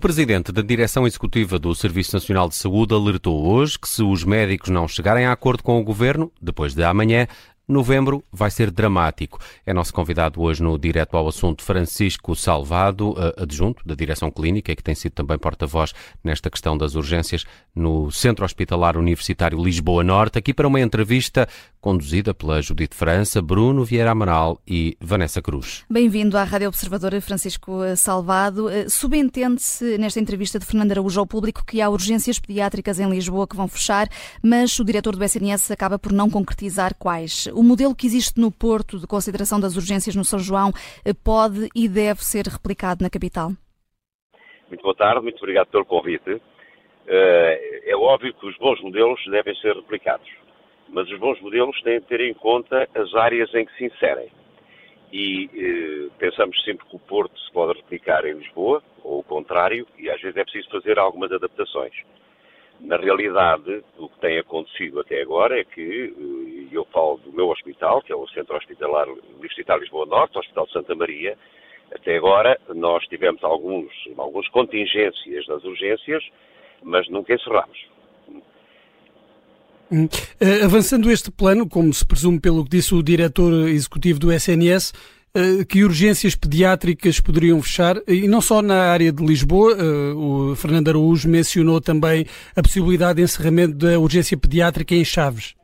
presidente da direção executiva do Serviço Nacional de Saúde alertou hoje que se os médicos não chegarem a acordo com o governo, depois de amanhã, Novembro vai ser dramático. É nosso convidado hoje no Direto ao Assunto Francisco Salvado, adjunto da Direção Clínica, que tem sido também porta-voz nesta questão das urgências no Centro Hospitalar Universitário Lisboa Norte, aqui para uma entrevista conduzida pela Judite França, Bruno Vieira Amaral e Vanessa Cruz. Bem-vindo à Rádio Observadora, Francisco Salvado. Eh, subentende-se nesta entrevista de Fernando Araújo ao público que há urgências pediátricas em Lisboa que vão fechar, mas o diretor do SNS acaba por não concretizar quais. O modelo que existe no Porto de consideração das urgências no São João eh, pode e deve ser replicado na capital? Muito boa tarde, muito obrigado pelo convite. Eh, é óbvio que os bons modelos devem ser replicados mas os bons modelos têm de ter em conta as áreas em que se inserem. E eh, pensamos sempre que o Porto se pode replicar em Lisboa, ou o contrário, e às vezes é preciso fazer algumas adaptações. Na realidade, o que tem acontecido até agora é que, e eh, eu falo do meu hospital, que é o Centro Hospitalar Universitário Lisboa Norte, o Hospital de Santa Maria, até agora nós tivemos alguns, algumas contingências das urgências, mas nunca encerramos. Uh, avançando este plano, como se presume pelo que disse o diretor executivo do SNS, uh, que urgências pediátricas poderiam fechar, e não só na área de Lisboa, uh, o Fernando Araújo mencionou também a possibilidade de encerramento da urgência pediátrica em Chaves.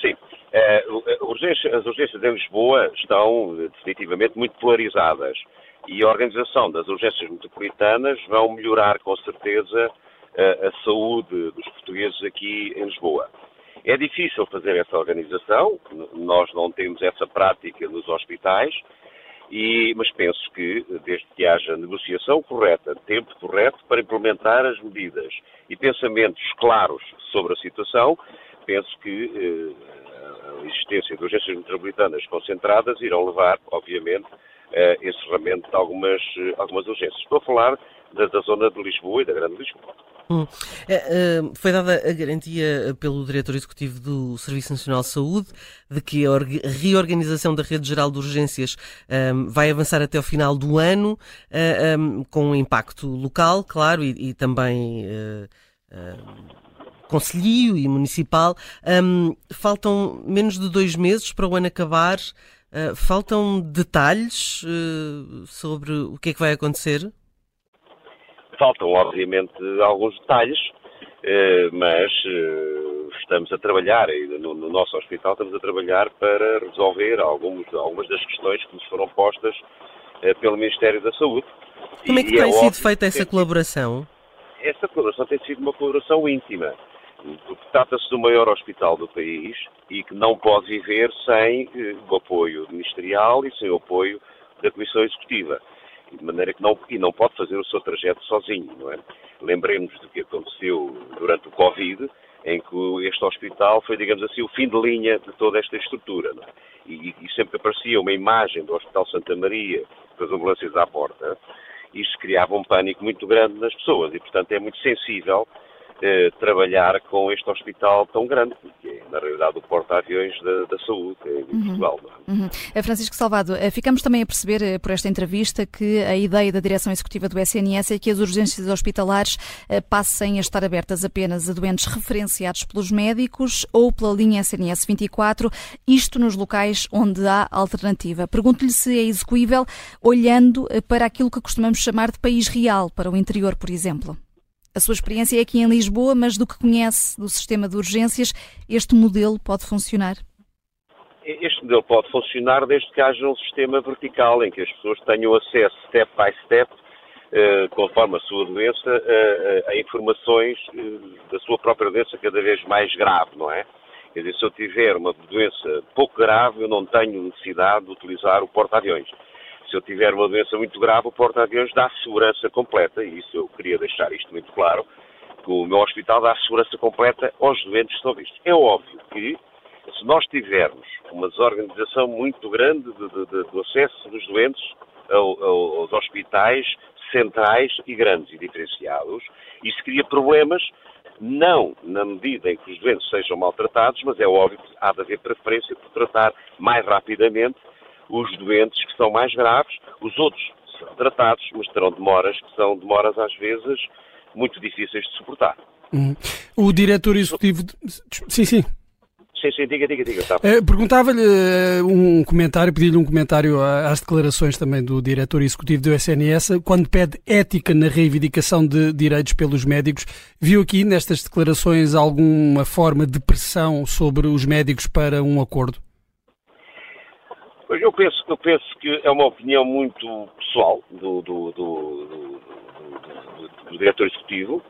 Sim, as urgências em Lisboa estão definitivamente muito polarizadas. E a organização das urgências metropolitanas vão melhorar com certeza a, saúde dos portugueses aqui em Lisboa. É difícil fazer essa organização, nós não temos essa prática nos hospitais, e, mas penso que, desde que haja negociação correta, tempo correto para implementar as medidas e pensamentos claros sobre a situação, penso que eh, a existência de urgências metropolitanas concentradas irão levar, obviamente, a encerramento de algumas, algumas urgências. Estou a falar da, da zona de Lisboa e da Grande Lisboa. Hum. É, foi dada a garantia pelo Diretor Executivo do Serviço Nacional de Saúde de que a reorganização da rede geral de urgências um, vai avançar até o final do ano, uh, um, com impacto local, claro, e, também uh, conselhio e municipal. Faltam menos de dois meses para o ano acabar. faltam detalhes sobre o que é que vai acontecer? Faltam, obviamente, alguns detalhes, eh, mas eh, estamos a trabalhar, no, nosso hospital estamos a trabalhar para resolver algumas, algumas das questões que nos foram postas eh, pelo Ministério da Saúde. Como é que e tem é sido feita essa colaboração? Essa colaboração tem sido uma colaboração íntima, porque trata-se do maior hospital do país e que não pode viver sem o apoio ministerial e sem o apoio da Comissão Executiva de maneira que não, e não pode fazer o seu trajeto sozinho, não é? Lembremos do que aconteceu durante o Covid, em que este hospital foi, digamos assim, o fim de linha de toda esta estrutura, é? e, e, sempre aparecia uma imagem do Hospital Santa Maria com as ambulâncias à porta, isso criava um pânico muito grande nas pessoas, e portanto é muito sensível eh, trabalhar com este hospital tão grande, que é, na realidade, o porta-aviões da, da, saúde em uhum. Portugal. É? Uhum. Eh, Francisco Salvado, eh, ficamos também a perceber eh, por esta entrevista que a ideia da direção executiva do SNS é que as urgências hospitalares passem a estar abertas apenas a doentes referenciados pelos médicos ou pela linha SNS 24, isto nos locais onde há alternativa. Pergunto-lhe se é execuível olhando para aquilo que costumamos chamar de país real, para o interior, por exemplo. A sua experiência é aqui em Lisboa, mas do que conhece do sistema de urgências, este modelo pode funcionar? Este modelo pode funcionar desde que haja um sistema vertical em que as pessoas tenham acesso step by step, eh, conforme a sua doença, a informações eh, da sua própria doença cada vez mais grave, não é? Quer dizer, se eu tiver uma doença pouco grave, eu não tenho necessidade de utilizar o porta-aviões se eu tiver uma doença muito grave, o porta-aviões dá segurança completa, e isso eu queria deixar isto muito claro, que o meu hospital dá segurança completa aos doentes que estão vistos. É óbvio que, se nós tivermos uma desorganização muito grande de, de, de, do acesso dos doentes ao, ao, aos hospitais centrais e grandes e diferenciados, isso cria problemas não na medida em que os doentes sejam maltratados, mas é óbvio que há de haver preferência por tratar mais rapidamente os doentes que são mais graves, os outros serão tratados, mas terão demoras que são demoras às vezes muito difíceis de suportar. Hum. O diretor executivo. De... Sim, sim. Sim, sim, diga, diga, diga. Tá. Perguntava-lhe uh, um comentário, pedi-lhe um comentário às declarações também do diretor executivo do SNS, quando pede ética na reivindicação de direitos pelos médicos. Viu aqui nestas declarações alguma forma de pressão sobre os médicos para um acordo? Pois eu penso, eu penso que é uma opinião muito pessoal do, do, do, do, diretor executivo,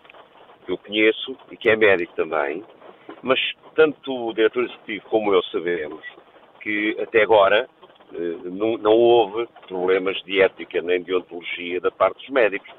que eu conheço e que é médico também, mas tanto o diretor executivo como eu sabemos que até agora eh, não, não, houve problemas de ética nem de ontologia da parte dos médicos.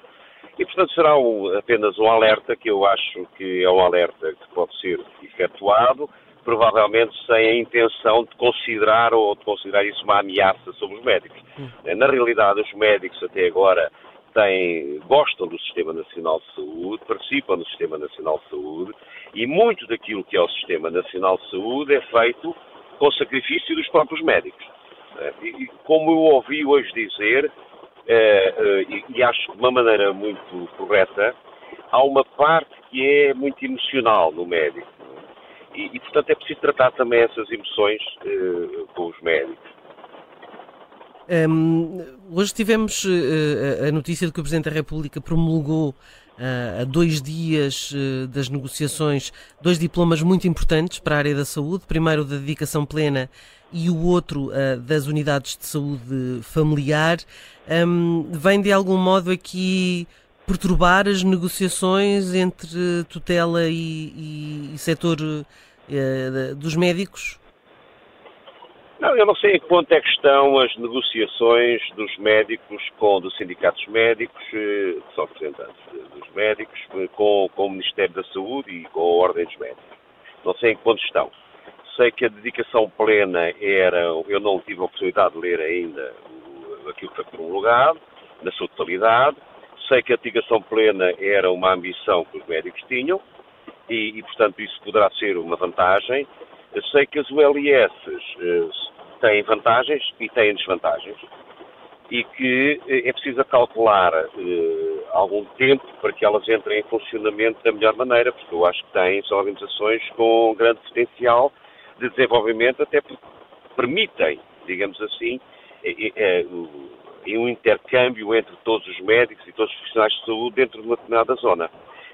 E, portanto, será um, apenas um alerta que eu acho que é um alerta que pode ser efetuado, provavelmente sem a intenção de considerar ou de considerar isso uma ameaça sobre os médicos. Hum. Na realidade, os médicos até agora têm, gostam do Sistema Nacional de Saúde, participam do Sistema Nacional de Saúde e muito daquilo que é o Sistema Nacional de Saúde é feito com sacrifício dos próprios médicos. Eh, e, como eu ouvi hoje dizer, eh, eh, e acho de uma maneira muito correta, há uma parte que é muito emocional no médico. E, e portanto, é preciso tratar também essas emoções com os médicos. Um, hoje tivemos uh, a notícia de que o Presidente da República promulgou uh, a dois dias uh, das negociações dois diplomas muito importantes para a área da saúde. Primeiro da dedicação plena e o outro das unidades de saúde familiar. Um, vem de algum modo aqui perturbar as negociações entre tutela e, e, e setor dos médicos? Não, eu não sei em que ponto é que estão as negociações dos médicos com dos sindicatos médicos, eh, que são representantes dos médicos, eh, com, com o Ministério da Saúde e com a Ordem dos Médicos. Não sei em que ponto estão. Sei que a dedicação plena era, eu não tive a oportunidade de ler ainda aquilo que foi promulgado, na sua totalidade. Sei que a dedicação plena era uma ambição que os médicos tinham e, e portanto, isso poderá ser uma vantagem. Sei que as ULS eh, têm vantagens e têm desvantagens e que eh, é preciso calcular eh, algum tempo para que elas entrem em funcionamento da melhor maneira, porque eu acho que têm, são organizações com grande potencial de desenvolvimento, até porque permitem, digamos assim, é, um intercâmbio entre todos os médicos e todos os profissionais de saúde dentro de uma determinada zona.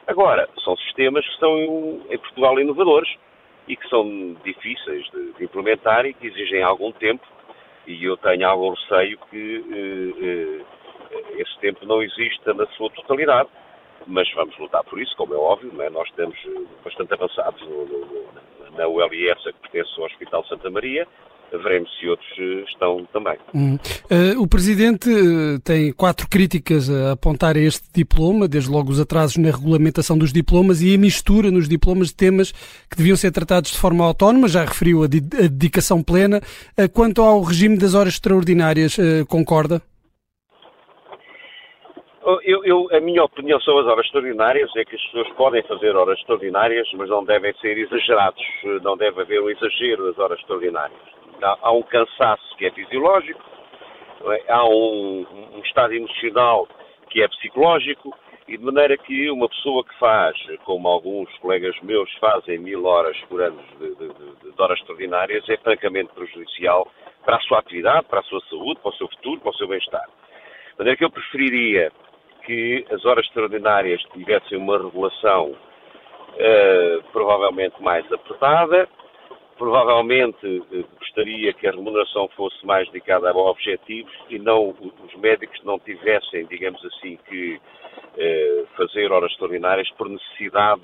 Agora, são sistemas que são em Portugal inovadores e que são difíceis de, de implementar e que exigem algum tempo e eu tenho algum receio que eh, eh, esse tempo não exista na sua totalidade. Mas vamos lutar por isso, como é óbvio, é? nós estamos eh, bastante avançados no, no, na ULS, que pertence ao Hospital Santa Maria, veremos se outros eh, estão também. Hum. Uh, o Presidente eh, tem quatro críticas a apontar a este diploma, desde logo os atrasos na regulamentação dos diplomas e a mistura nos diplomas de temas que deviam ser tratados de forma autónoma, já referiu a, de a dedicação plena. Uh, quanto ao regime das horas extraordinárias, uh, concorda? Oh, eu, eu, a minha opinião sobre as horas extraordinárias é que as pessoas podem fazer horas extraordinárias, mas não devem ser exagerados, não deve haver um exagero das horas extraordinárias há, um cansaço que é fisiológico, é? há um, um, estado emocional que é psicológico, e de maneira que uma pessoa que faz, como alguns colegas meus fazem mil horas por ano de, de, de, de horas extraordinárias, é francamente prejudicial para a sua atividade, para a sua saúde, para o seu futuro, para o seu bem-estar. De maneira que eu preferiria que as horas extraordinárias tivessem uma regulação uh, provavelmente mais apertada, provavelmente eh, gostaria que a remuneração fosse mais dedicada a objetivos e não os médicos não tivessem, digamos assim, que eh, fazer horas extraordinárias por necessidade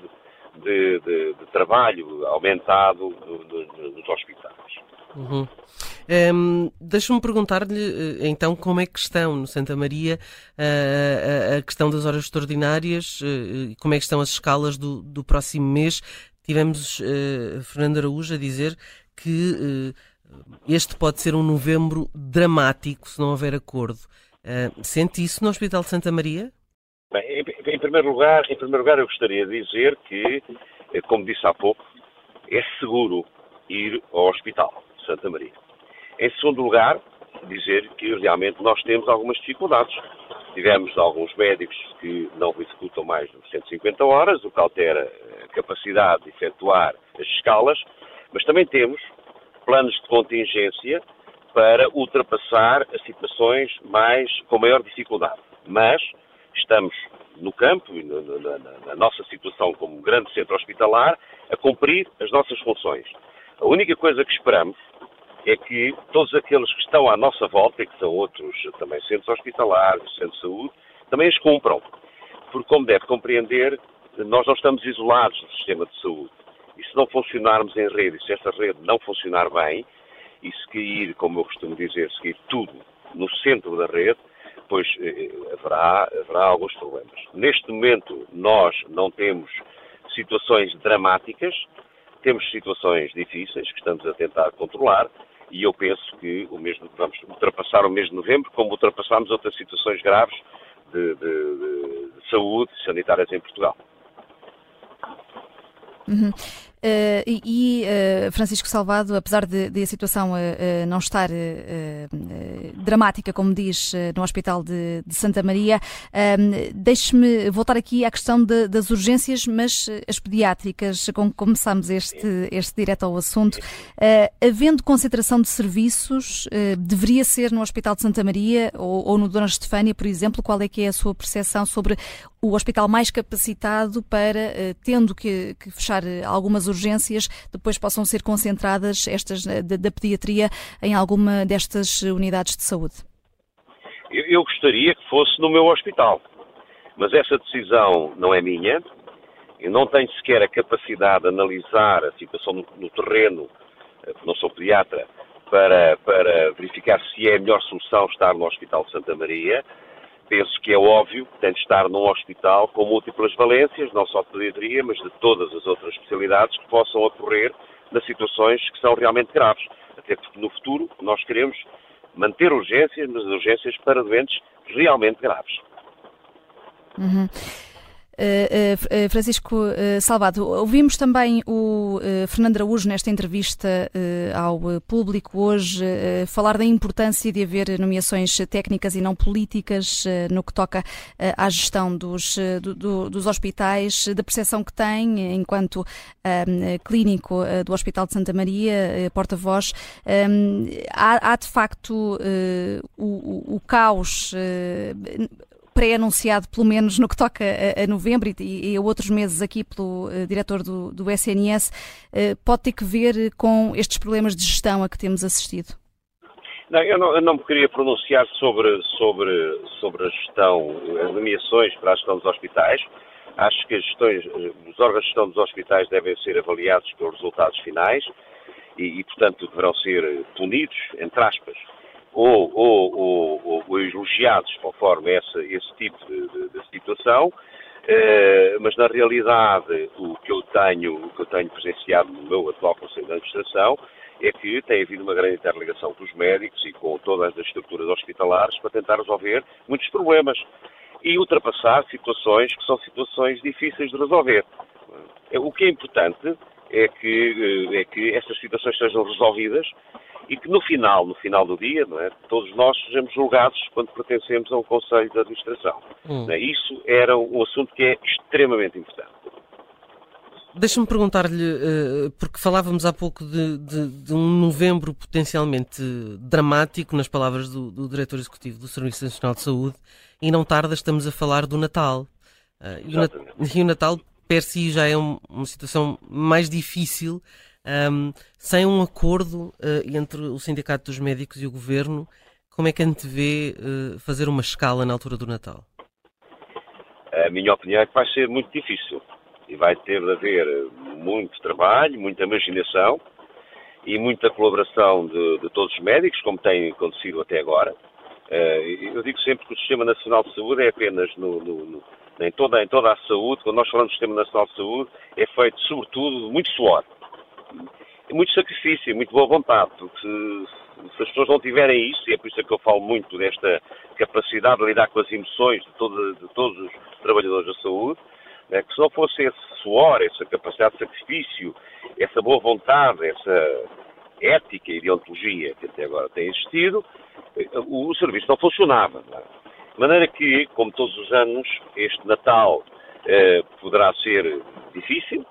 de, de, de trabalho aumentado nos hospitais. Uhum. Um, ehm, Deixa-me perguntar-lhe eh, então como é que estão no Santa Maria uh, a, a, questão das horas extraordinárias, como é que estão as escalas do, do próximo mês. Tivemos uh, Fernando Araújo a dizer que uh, este pode ser um novembro dramático se não houver acordo. Uh, sente isso no Hospital de Santa Maria? Bem, em, em, primeiro lugar, em primeiro lugar, eu gostaria de dizer que, como disse há pouco, é seguro ir ao Hospital de Santa Maria. Em segundo lugar, dizer que realmente nós temos algumas dificuldades. Tivemos alguns médicos que não executam mais de 150 horas, o que altera a capacidade de efetuar as escalas, mas também temos planos de contingência para ultrapassar as situações mais, com maior dificuldade. Mas estamos no campo na, na, na nossa situação como grande centro hospitalar a cumprir as nossas funções. A única coisa que esperamos é que todos aqueles que estão à nossa volta, e que são outros também centros hospitalares, centros de saúde, também as cumpram. Porque, como deve compreender, nós não estamos isolados do sistema de saúde. E se não funcionarmos em rede, e se esta rede não funcionar bem, e se cair, como eu costumo dizer, seguir tudo no centro da rede, pois eh, haverá, haverá alguns problemas. Neste momento, nós não temos situações dramáticas, temos situações difíceis que estamos a tentar controlar e eu penso que o mês, vamos ultrapassar o mês de novembro, como ultrapassámos outras situações graves de, de, de saúde sanitárias em Portugal. Uhum. Uh, e uh, Francisco Salvado, apesar de, de a situação uh, não estar dramática, como diz, no Hospital de, de Santa Maria, deixe-me voltar aqui à questão de, das urgências, mas as pediátricas, com que este, este direto ao assunto. havendo concentração de serviços, deveria ser no Hospital de Santa Maria ou, ou no Dona Estefânia, por exemplo, qual é que é a sua percepção sobre o hospital mais capacitado para, tendo que, que fechar algumas urgências depois possam ser concentradas, estas da, da pediatria, em alguma destas unidades de saúde? Eu, eu gostaria que fosse no meu hospital, mas essa decisão não é minha. Eu não tenho sequer a capacidade de analisar a situação no, no terreno, eh, não sou pediatra, para, para verificar se é a melhor solução estar no Hospital de Santa Maria penso que é óbvio que tem de estar num hospital com múltiplas valências, não só de pediatria, mas de todas as outras especialidades que possam ocorrer nas situações que são realmente graves. Até porque no futuro nós queremos manter urgências, mas urgências para doentes realmente graves. Uhum. Eh, eh, Francisco eh, Salvado, ouvimos também o Fernando Araújo nesta entrevista ao público hoje falar da importância de haver nomeações técnicas e não políticas no que toca à gestão dos, do, dos hospitais, da percepção que tem enquanto clínico do Hospital de Santa Maria, porta-voz. há, há, de facto o, o, o caos pré-anunciado, pelo menos no que toca a, a novembro e, e, a outros meses aqui pelo uh, diretor do, do SNS, uh, eh, pode ter que ver com estes problemas de gestão a que temos assistido? Não, eu não, eu não me queria pronunciar sobre, sobre, sobre a gestão, as nomeações para a gestão dos hospitais. Acho que gestões, os órgãos de gestão dos hospitais devem ser avaliados pelos resultados finais e, e portanto, deverão ser punidos, entre aspas, ou, ou, ou, ou elogiados conforme essa, esse tipo de, de, de situação, eh, mas na realidade o que eu tenho, o que eu tenho presenciado no meu atual Conselho de Administração é que tem havido uma grande interligação com os médicos e com todas as estruturas hospitalares para tentar resolver muitos problemas e ultrapassar situações que são situações difíceis de resolver. O que é importante é que, eh, é que estas situações sejam resolvidas e que no final, no final do dia, é, todos nós sejamos julgados quando pertencemos a um Conselho de Administração. Hum. É? Isso era um assunto que é extremamente importante. Deixa-me perguntar-lhe, eh, porque falávamos há pouco de, de, de, um novembro potencialmente dramático, nas palavras do, do Diretor Executivo do Serviço Nacional de Saúde, e não tarda estamos a falar do Natal. Eh, e o, e o Natal, per si, já é uma situação mais difícil um, sem um acordo uh, entre o Sindicato dos Médicos e o Governo, como é que a gente vê uh, fazer uma escala na altura do Natal? A minha opinião é que vai ser muito difícil e vai ter de haver muito trabalho, muita imaginação e muita colaboração de, de todos os médicos, como tem acontecido até agora. Uh, eu digo sempre que o Sistema Nacional de Saúde é apenas no, no, no, em, toda, em toda a saúde, quando nós falamos do Sistema Nacional de Saúde, é feito sobretudo de muito suor muito sacrifício, muito boa vontade, porque se, se, as pessoas não tiverem isso, e é por isso que eu falo muito desta capacidade de lidar com as emoções de, todo, de todos os trabalhadores da saúde, é, que se não fosse esse suor, essa capacidade de sacrifício, essa boa vontade, essa ética e deontologia que até agora tem existido, o, o serviço não funcionava. Não é? De maneira que, como todos os anos, este Natal eh, poderá ser difícil,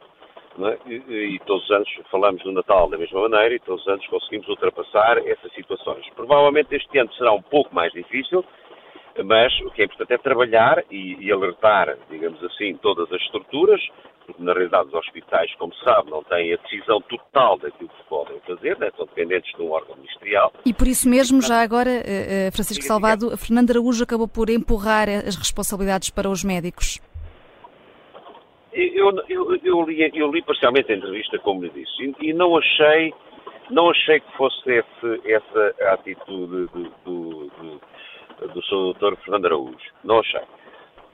é? e, e, todos os anos falamos do Natal da mesma maneira e todos os anos conseguimos ultrapassar essas situações. Provavelmente este ano será um pouco mais difícil, mas o que é importante é trabalhar e, e alertar, digamos assim, todas as estruturas, porque na realidade os hospitais, como se sabe, não têm a decisão total daquilo que podem fazer, né? são dependentes de um órgão ministerial. E por isso mesmo, já agora, eh, eh, Francisco Salvado, Fernando Araújo acabou por empurrar as responsabilidades para os médicos. Eu, eu, eu, li, eu li parcialmente a entrevista, como lhe disse, e, e não achei não achei que fosse esse, essa a atitude do, do, do, do Sr. Dr. Fernando Araújo. Não achei.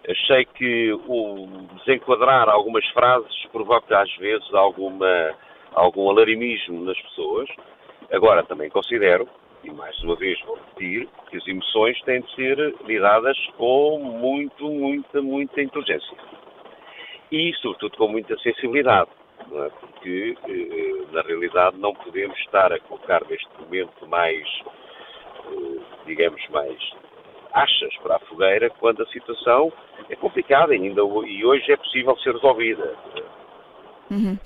Achei que o desenquadrar algumas frases provoca às vezes alguma, algum alarimismo nas pessoas. Agora, também considero, e mais uma vez vou repetir, que as emoções têm de ser lidadas com muito, muita, muita inteligência e, sobretudo, com muita sensibilidade, é? porque, eh, na realidade, não podemos estar a colocar neste momento mais, eh, digamos, mais achas para a fogueira quando a situação é complicada e, ainda, e hoje é possível ser resolvida. Uhum.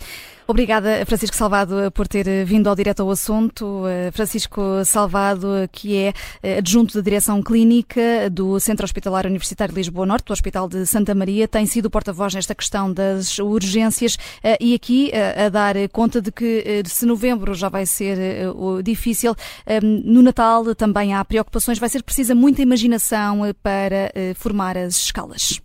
Obrigada, Francisco Salvado, por ter vindo ao direto ao assunto. Eh, Francisco Salvado, que é eh, adjunto da direção clínica do Centro Hospitalar Universitário de Lisboa Norte, do Hospital de Santa Maria, tem sido porta-voz nesta questão das urgências eh, e aqui a dar conta de que se novembro já vai ser difícil, no Natal também há preocupações, vai ser precisa muita imaginação para formar as escalas.